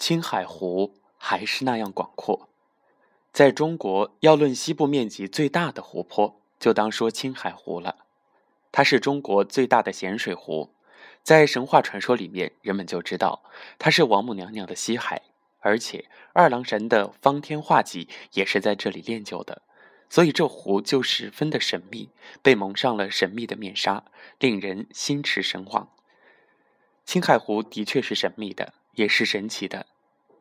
青海湖还是那样广阔。在中国，要论西部面积最大的湖泊，就当说青海湖了。它是中国最大的咸水湖，在神话传说里面，人们就知道它是王母娘娘的西海，而且二郎神的方天画戟也是在这里练就的，所以这湖就十分的神秘，被蒙上了神秘的面纱，令人心驰神往。青海湖的确是神秘的，也是神奇的。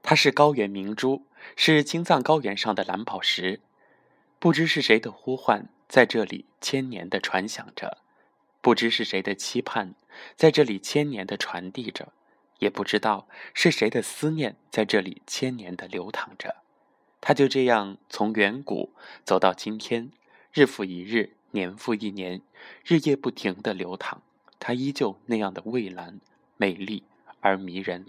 它是高原明珠，是青藏高原上的蓝宝石。不知是谁的呼唤，在这里千年的传响着；不知是谁的期盼，在这里千年的传递着；也不知道是谁的思念，在这里千年的流淌着。它就这样从远古走到今天，日复一日，年复一年，日夜不停的流淌。它依旧那样的蔚蓝。美丽而迷人。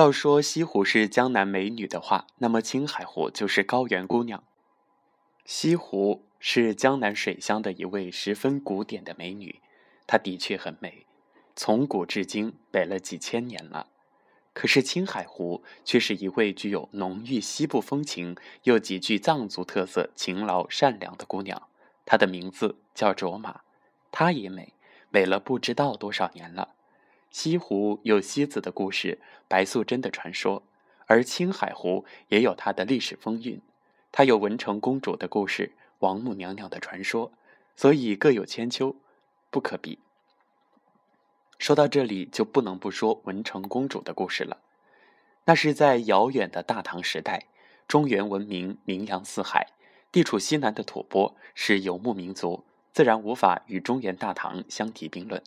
要说西湖是江南美女的话，那么青海湖就是高原姑娘。西湖是江南水乡的一位十分古典的美女，她的确很美，从古至今美了几千年了。可是青海湖却是一位具有浓郁西部风情又极具藏族特色、勤劳善良的姑娘。她的名字叫卓玛，她也美，美了不知道多少年了。西湖有西子的故事，白素贞的传说，而青海湖也有它的历史风韵。它有文成公主的故事，王母娘娘的传说，所以各有千秋，不可比。说到这里，就不能不说文成公主的故事了。那是在遥远的大唐时代，中原文明名扬四海，地处西南的吐蕃是游牧民族，自然无法与中原大唐相提并论。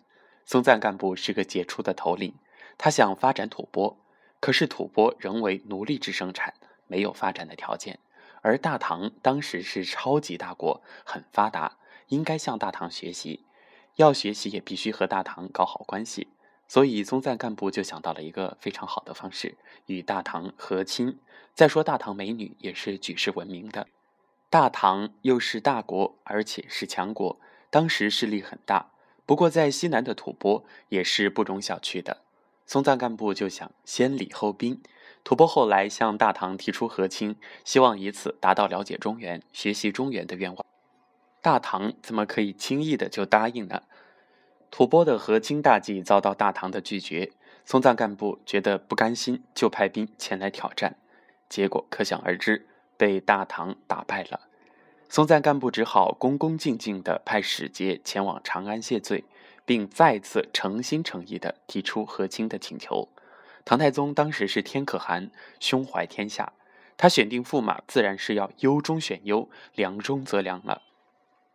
松赞干布是个杰出的头领，他想发展吐蕃，可是吐蕃仍为奴隶制生产，没有发展的条件。而大唐当时是超级大国，很发达，应该向大唐学习。要学习也必须和大唐搞好关系，所以松赞干部就想到了一个非常好的方式，与大唐和亲。再说大唐美女也是举世闻名的，大唐又是大国，而且是强国，当时势力很大。不过在西南的吐蕃也是不容小觑的，松赞干布就想先礼后兵。吐蕃后来向大唐提出和亲，希望以此达到了解中原、学习中原的愿望。大唐怎么可以轻易的就答应呢？吐蕃的和亲大计遭到大唐的拒绝，松赞干布觉得不甘心，就派兵前来挑战，结果可想而知，被大唐打败了。松赞干布只好恭恭敬敬地派使节前往长安谢罪，并再次诚心诚意地提出和亲的请求。唐太宗当时是天可汗，胸怀天下，他选定驸马，自然是要优中选优，良中择良了。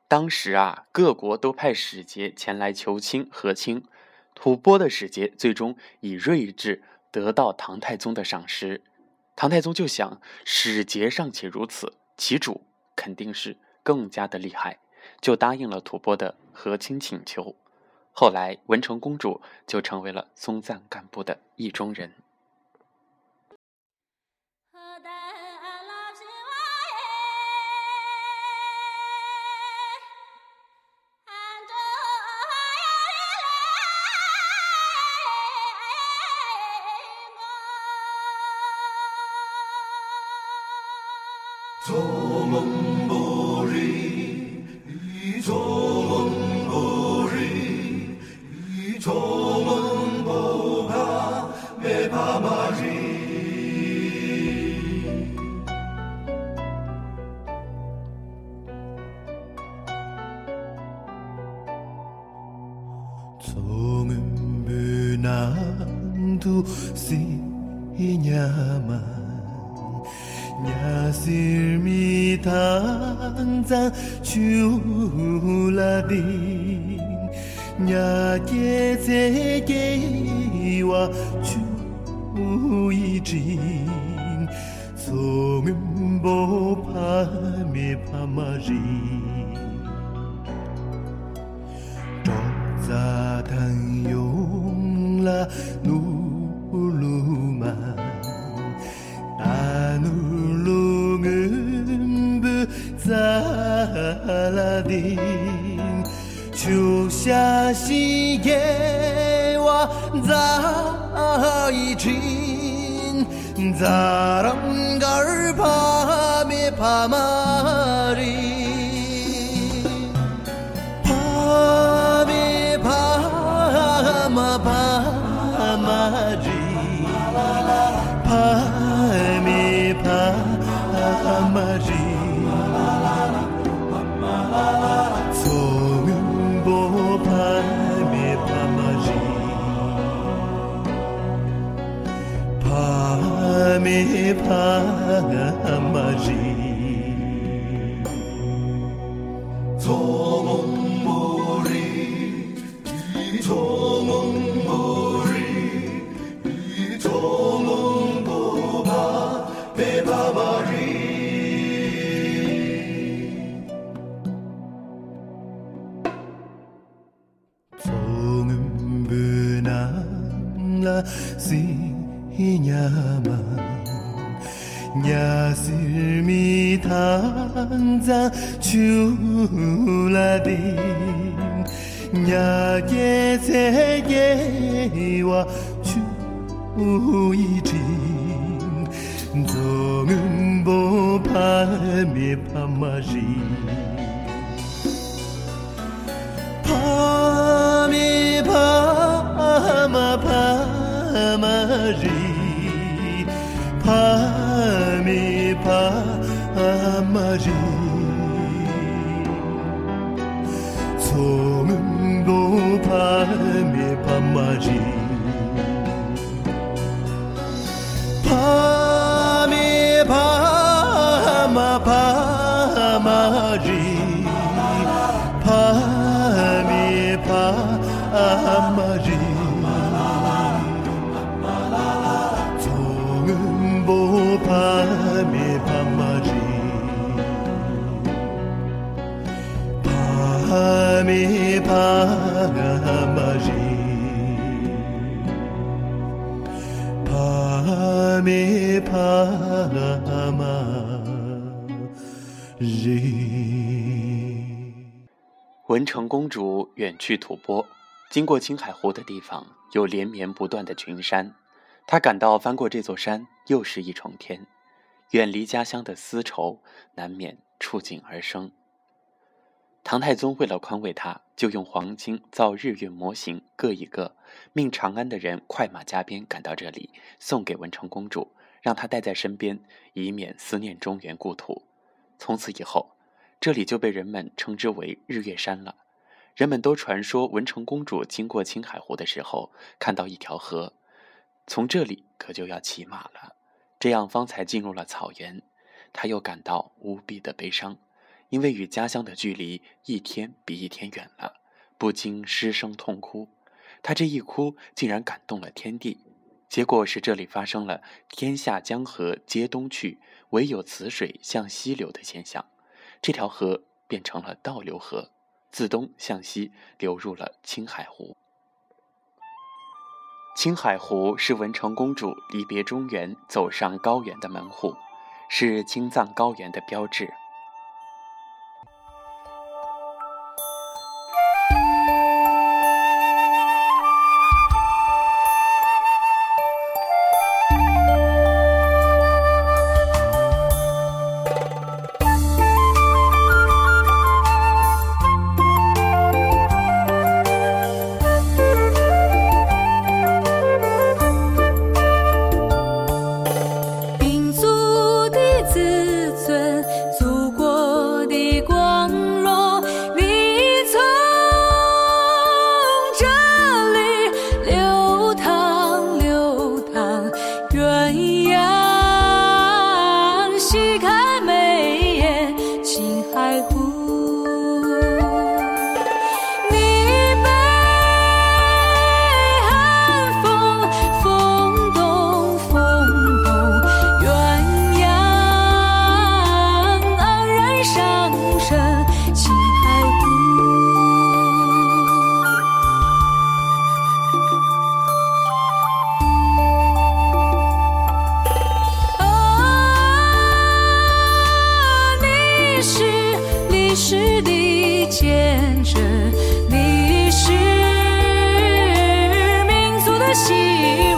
当时啊，各国都派使节前来求亲和亲，吐蕃的使节最终以睿智得到唐太宗的赏识。唐太宗就想，使节尚且如此，其主肯定是更加的厉害，就答应了吐蕃的和亲请求。后来，文成公主就成为了松赞干布的意中人。做梦不离，做就 zaram garpa me pama me pa ma 탄자 주라딘 야게 세계와 주이진 정은 보밤에 밤마리 밤에 밤아 밤마리 밤에 밤마리 밤에 밤맞이. 밤에 밤아 밤맞이 밤에 밤맞이 밤에 밤맞이 밤에 밤 文成公主远去吐蕃，经过青海湖的地方有连绵不断的群山，她感到翻过这座山又是一重天，远离家乡的丝绸难免触景而生。唐太宗为了宽慰她，就用黄金造日月模型各一个，命长安的人快马加鞭赶到这里，送给文成公主，让她带在身边，以免思念中原故土。从此以后，这里就被人们称之为日月山了。人们都传说文成公主经过青海湖的时候，看到一条河，从这里可就要骑马了，这样方才进入了草原。她又感到无比的悲伤。因为与家乡的距离一天比一天远了，不禁失声痛哭。他这一哭，竟然感动了天地。结果是这里发生了“天下江河皆东去，唯有此水向西流”的现象，这条河变成了倒流河，自东向西流入了青海湖。青海湖是文成公主离别中原、走上高原的门户，是青藏高原的标志。是地见证，你是民族的希望，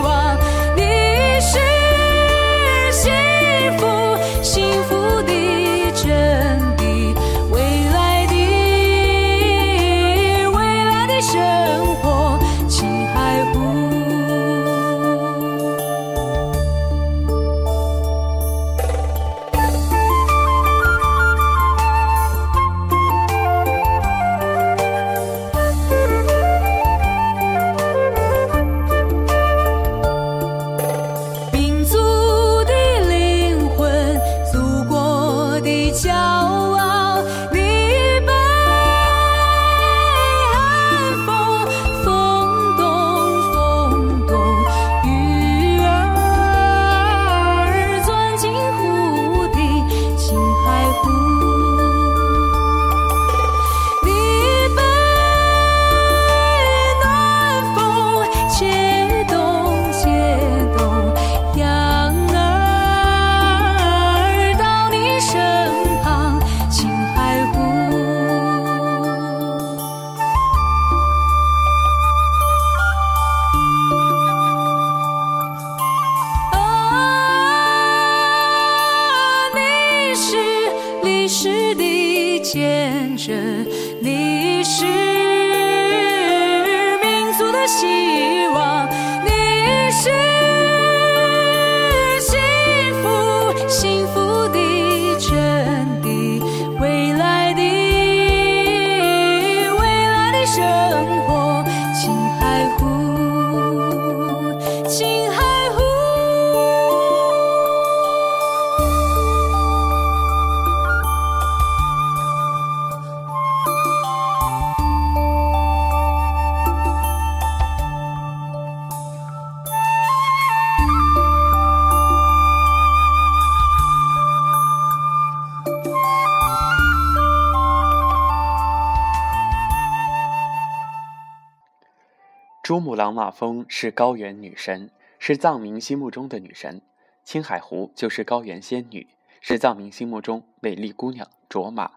珠穆朗玛峰是高原女神，是藏民心目中的女神。青海湖就是高原仙女，是藏民心目中美丽姑娘卓玛，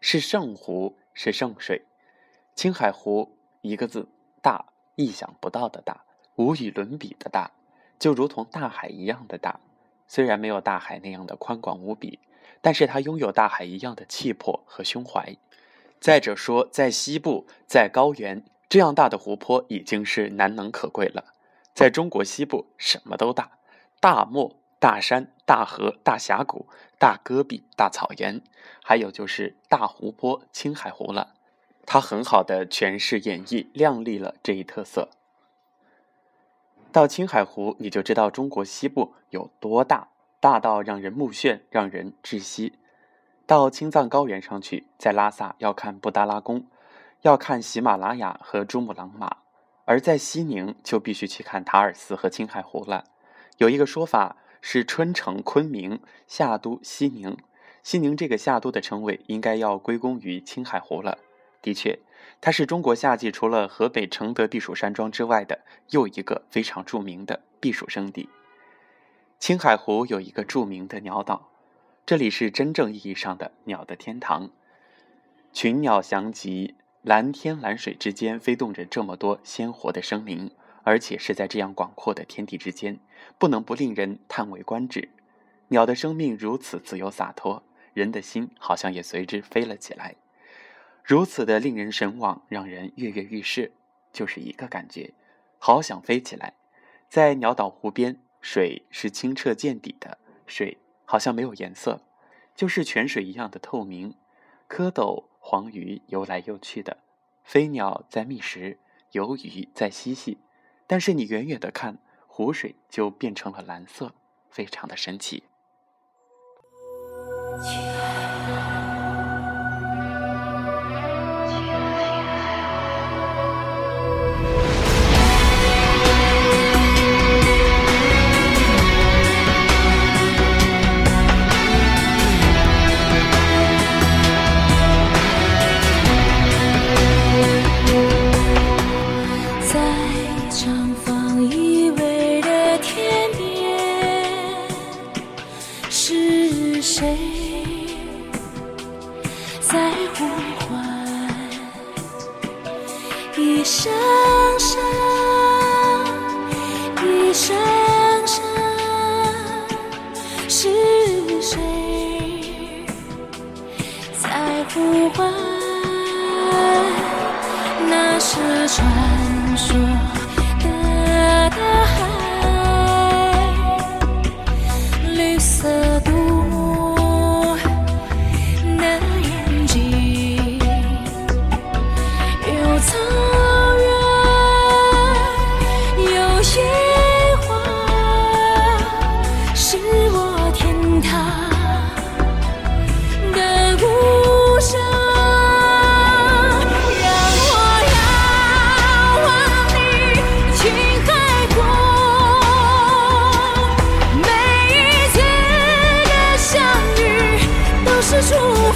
是圣湖，是圣水。青海湖一个字大，意想不到的大，无与伦比的大，就如同大海一样的大。虽然没有大海那样的宽广无比，但是它拥有大海一样的气魄和胸怀。再者说，在西部，在高原，这样大的湖泊已经是难能可贵了。在中国西部，什么都大，大漠、大山、大河、大峡谷、大戈壁、大草原，还有就是大湖泊——青海湖了。它很好的诠释演绎、亮丽了这一特色。到青海湖，你就知道中国西部有多大，大到让人目眩，让人窒息。到青藏高原上去，在拉萨要看布达拉宫，要看喜马拉雅和珠穆朗玛；而在西宁就必须去看塔尔寺和青海湖了。有一个说法是春城昆明，夏都西宁。西宁这个夏都的称谓应该要归功于青海湖了。的确。它是中国夏季除了河北承德避暑山庄之外的又一个非常著名的避暑胜地。青海湖有一个著名的鸟岛，这里是真正意义上的鸟的天堂，群鸟翔集，蓝天蓝水之间飞动着这么多鲜活的生灵，而且是在这样广阔的天地之间，不能不令人叹为观止。鸟的生命如此自由洒脱，人的心好像也随之飞了起来。如此的令人神往，让人跃跃欲试，就是一个感觉，好想飞起来。在鸟岛湖边，水是清澈见底的，水好像没有颜色，就是泉水一样的透明。蝌蚪、黄鱼游来游去的，飞鸟在觅食，游鱼在嬉戏。但是你远远的看，湖水就变成了蓝色，非常的神奇。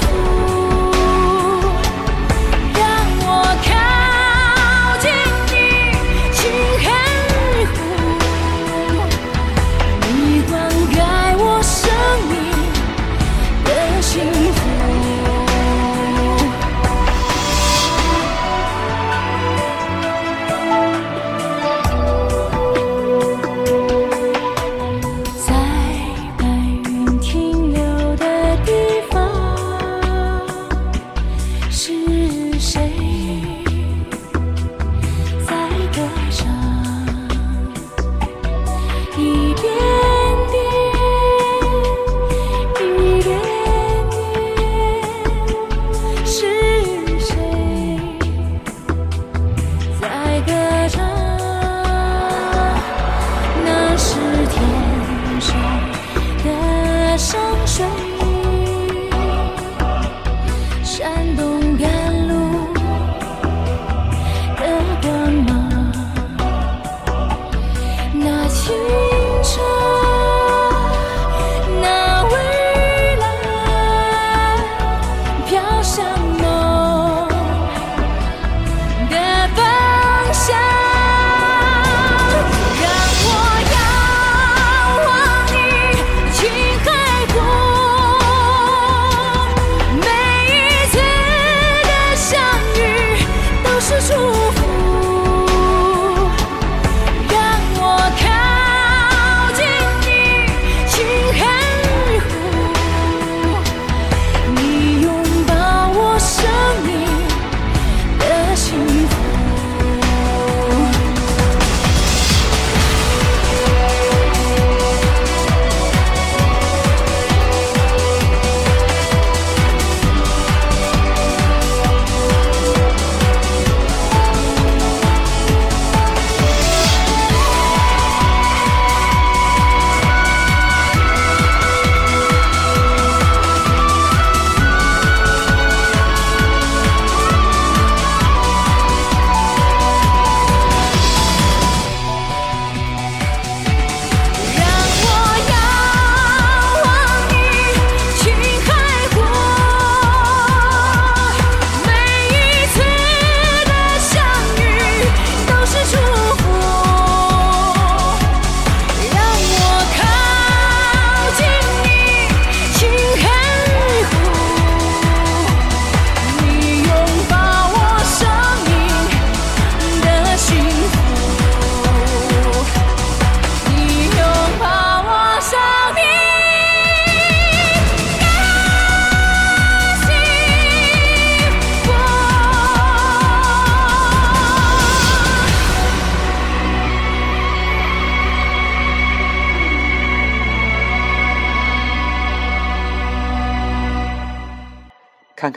是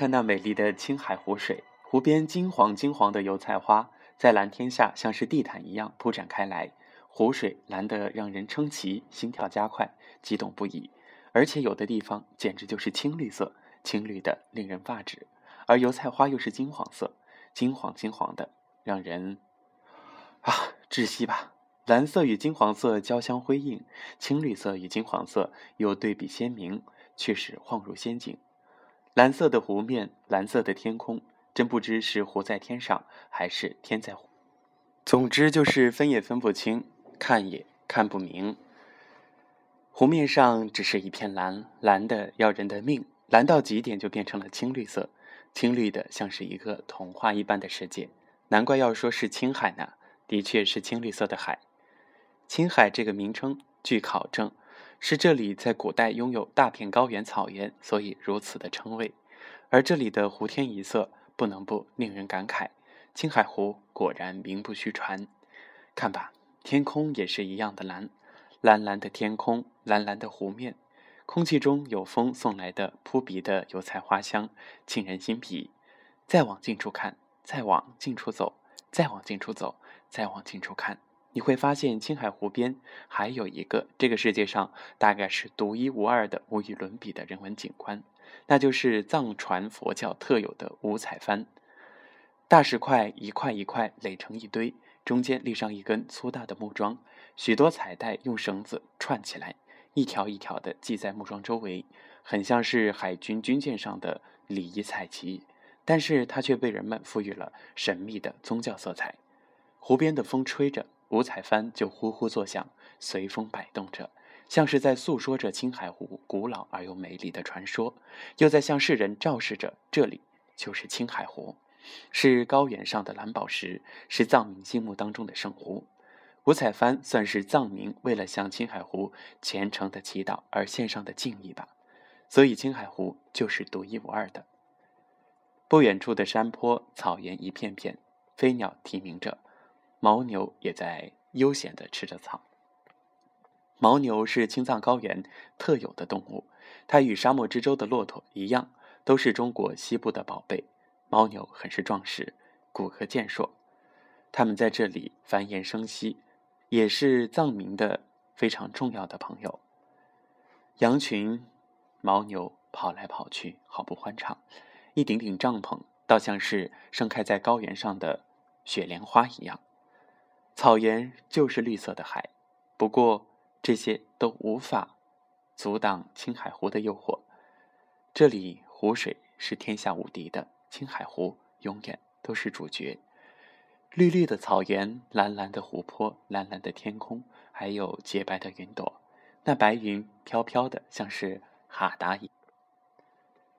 看那美丽的青海湖水，湖边金黄金黄的油菜花在蓝天下像是地毯一样铺展开来，湖水蓝得让人称奇，心跳加快，激动不已。而且有的地方简直就是青绿色，青绿的令人发指，而油菜花又是金黄色，金黄金黄的，让人啊窒息吧。蓝色与金黄色交相辉映，青绿色与金黄色又对比鲜明，却是恍如仙境。蓝色的湖面，蓝色的天空，真不知是湖在天上，还是天在湖。总之就是分也分不清，看也看不明。湖面上只是一片蓝，蓝的要人的命，蓝到极点就变成了青绿色，青绿的像是一个童话一般的世界。难怪要说是青海呢，的确是青绿色的海。青海这个名称，据考证，是这里在古代拥有大片高原草原，所以如此的称谓。而这里的湖天一色，不能不令人感慨。青海湖果然名不虚传。看吧，天空也是一样的蓝，蓝蓝的天空，蓝蓝的湖面，空气中有风送来的扑鼻的油菜花香，沁人心脾。再往近处看，再往近处走，再往近处走，再往近处看。你会发现，青海湖边还有一个这个世界上大概是独一无二的、无与伦比的人文景观，那就是藏传佛教特有的五彩幡。大石块一块一块垒成一堆，中间立上一根粗大的木桩，许多彩带用绳子串起来，一条一条的系在木桩周围，很像是海军军舰上的礼仪彩旗，但是它却被人们赋予了神秘的宗教色彩。湖边的风吹着。五彩幡就呼呼作响，随风摆动着，像是在诉说着青海湖古老而又美丽的传说，又在向世人昭示着这里就是青海湖，是高原上的蓝宝石，是藏民心目当中的圣湖。五彩幡算是藏民为了向青海湖虔诚的祈祷而献上的敬意吧，所以青海湖就是独一无二的。不远处的山坡、草原一片片，飞鸟啼鸣着。牦牛也在悠闲地吃着草。牦牛是青藏高原特有的动物，它与沙漠之舟的骆驼一样，都是中国西部的宝贝。牦牛很是壮实，骨骼健硕，它们在这里繁衍生息，也是藏民的非常重要的朋友。羊群、牦牛跑来跑去，好不欢畅。一顶顶帐篷，倒像是盛开在高原上的雪莲花一样。草原就是绿色的海，不过这些都无法阻挡青海湖的诱惑。这里湖水是天下无敌的，青海湖永远都是主角。绿绿的草原，蓝蓝的湖泊，蓝蓝的天空，还有洁白的云朵。那白云飘飘的，像是哈达一。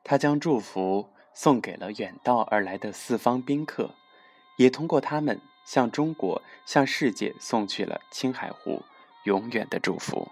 他将祝福送给了远道而来的四方宾客，也通过他们。向中国、向世界送去了青海湖永远的祝福。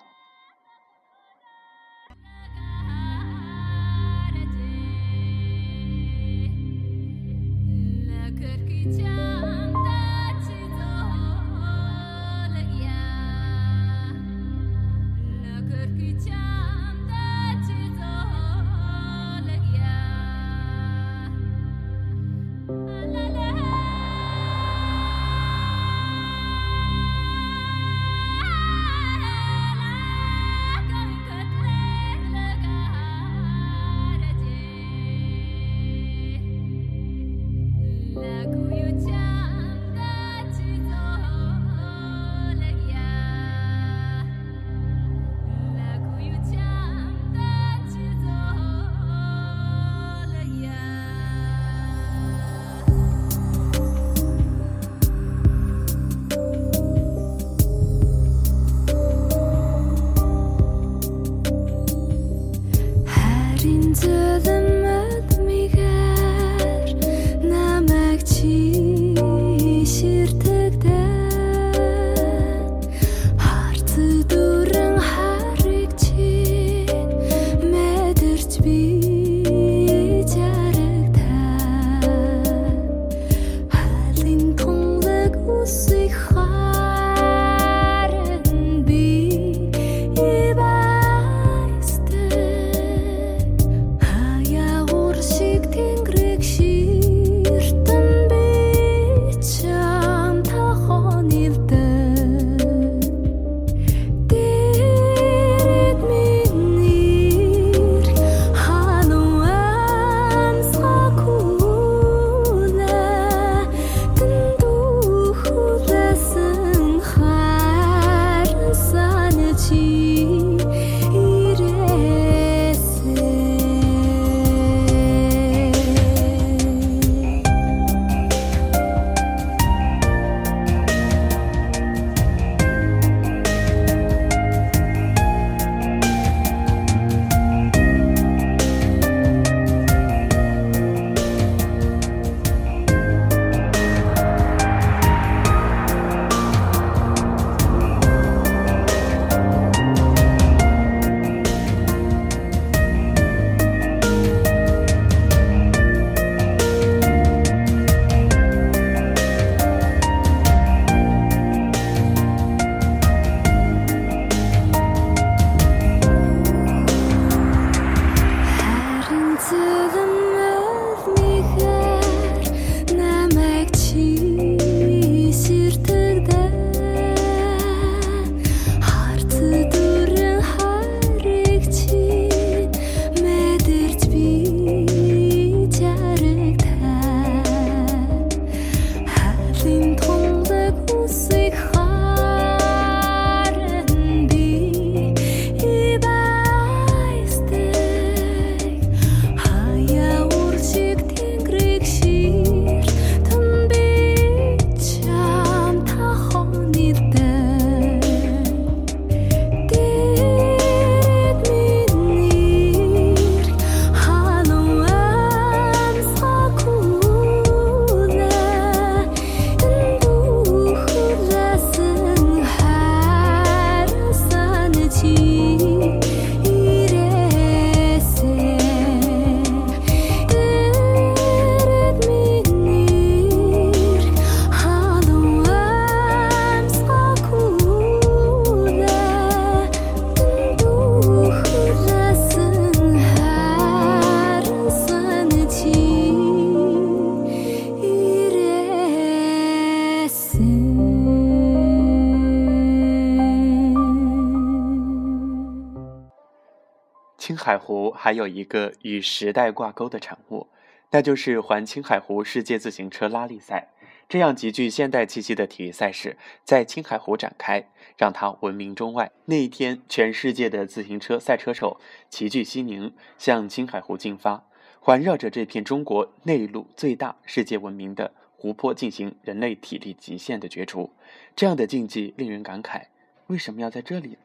海湖还有一个与时代挂钩的产物，那就是环青海湖世界自行车拉力赛。这样极具现代气息的体育赛事在青海湖展开，让它闻名中外。那一天，全世界的自行车赛车手齐聚西宁，向青海湖进发，环绕着这片中国内陆最大、世界闻名的湖泊进行人类体力极限的角逐。这样的竞技令人感慨：为什么要在这里？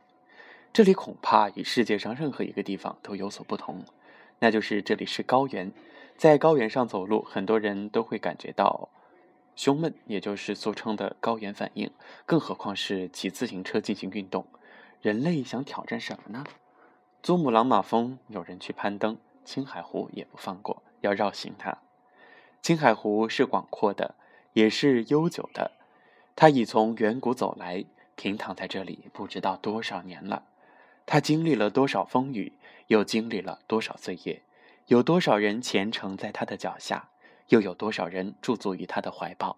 这里恐怕与世界上任何一个地方都有所不同，那就是这里是高原，在高原上走路，很多人都会感觉到。胸闷，也就是俗称的高原反应，更何况是骑自行车进行运动。人类想挑战什么呢？珠穆朗玛峰有人去攀登，青海湖也不放过，要绕行它。青海湖是广阔的，也是悠久的，它已从远古走来，平躺在这里不知道多少年了。他经历了多少风雨，又经历了多少岁月，有多少人虔诚在他的脚下。又有多少人驻足于他的怀抱？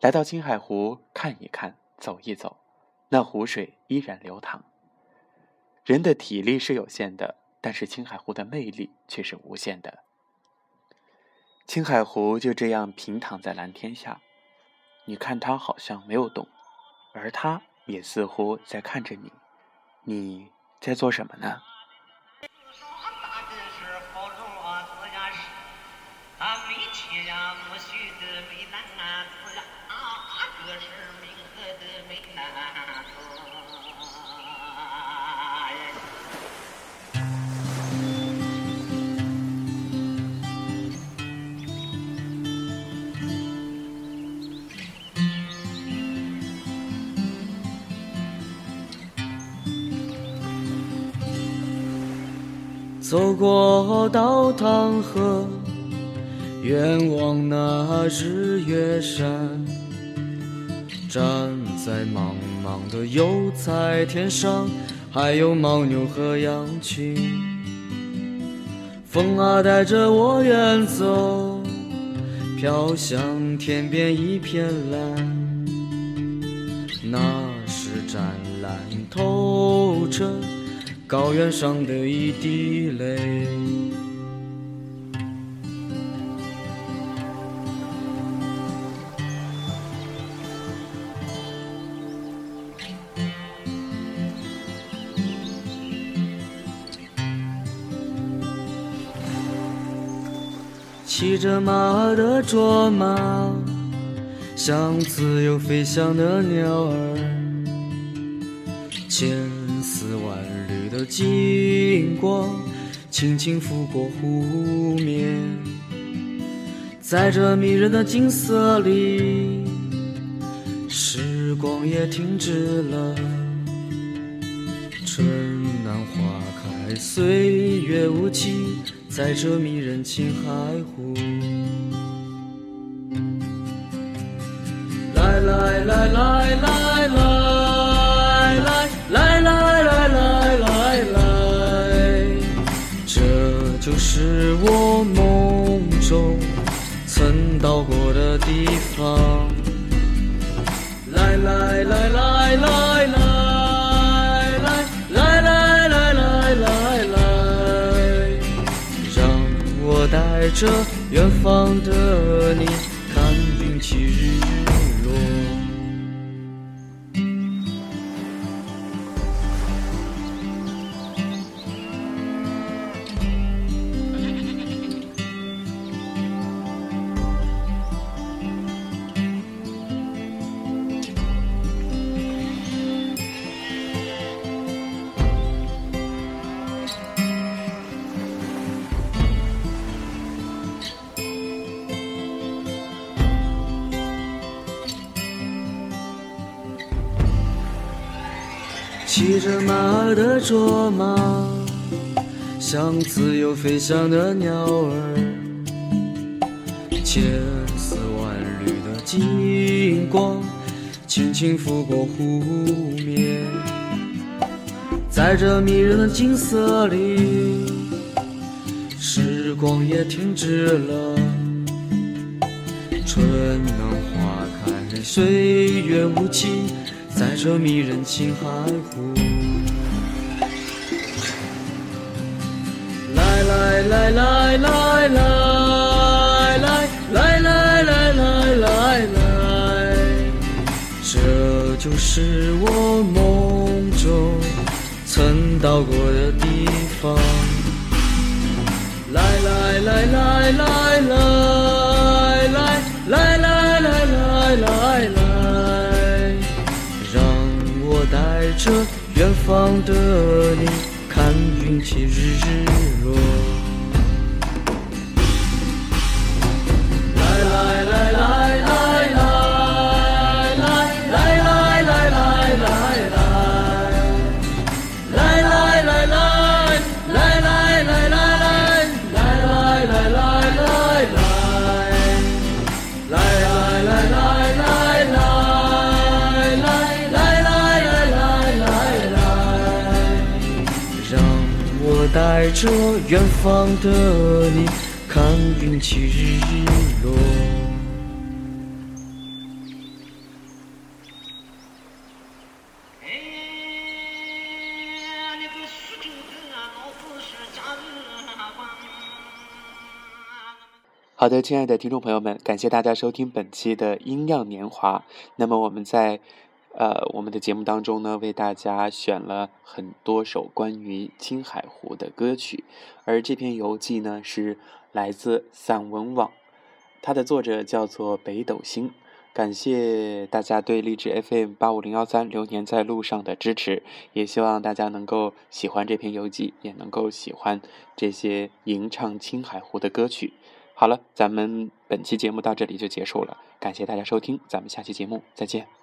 来到青海湖看一看，走一走，那湖水依然流淌。人的体力是有限的，但是青海湖的魅力却是无限的。青海湖就这样平躺在蓝天下，你看它好像没有动，而它也似乎在看着你。你在做什么呢？走过稻塘河，远望那日月山，站在茫茫的油菜田上，还有牦牛和羊群。风啊，带着我远走，飘向天边一片蓝，那是湛蓝透彻。高原上的一滴泪，骑着马的卓玛，像自由飞翔的鸟儿，千。的金光轻轻拂过湖面，在这迷人的景色里，时光也停止了。春暖花开，岁月无情，在这迷人青海湖。来来来来来来是我梦中曾到过的地方。来来来来来来来来来来来来，让我带着远方的你看云起日。骑着马儿的卓玛，像自由飞翔的鸟儿，千丝万缕的金光轻轻拂过湖面，在这迷人的景色里，时光也停止了，春暖花开，岁月无情。在这迷人青海湖，来来来来来来来来来来来来，这就是我梦中曾到过的地方。来来来来来来着远方的你看云起日落。着远方的你看云起日落。哎，那个石头子啊，我不是假日光。好的，亲爱的听众朋友们，感谢大家收听本期的《音量年华》。那么我们在呃我们的节目当中呢，为大家选了很多首关于青海湖的歌曲，而这篇游记呢是来自散文网，它的作者叫做北斗星。感谢大家对励志 FM 八五零幺三流年在路上的支持，也希望大家能够喜欢这篇游记，也能够喜欢这些吟唱青海湖的歌曲。好了，咱们本期节目到这里就结束了，感谢大家收听，咱们下期节目再见。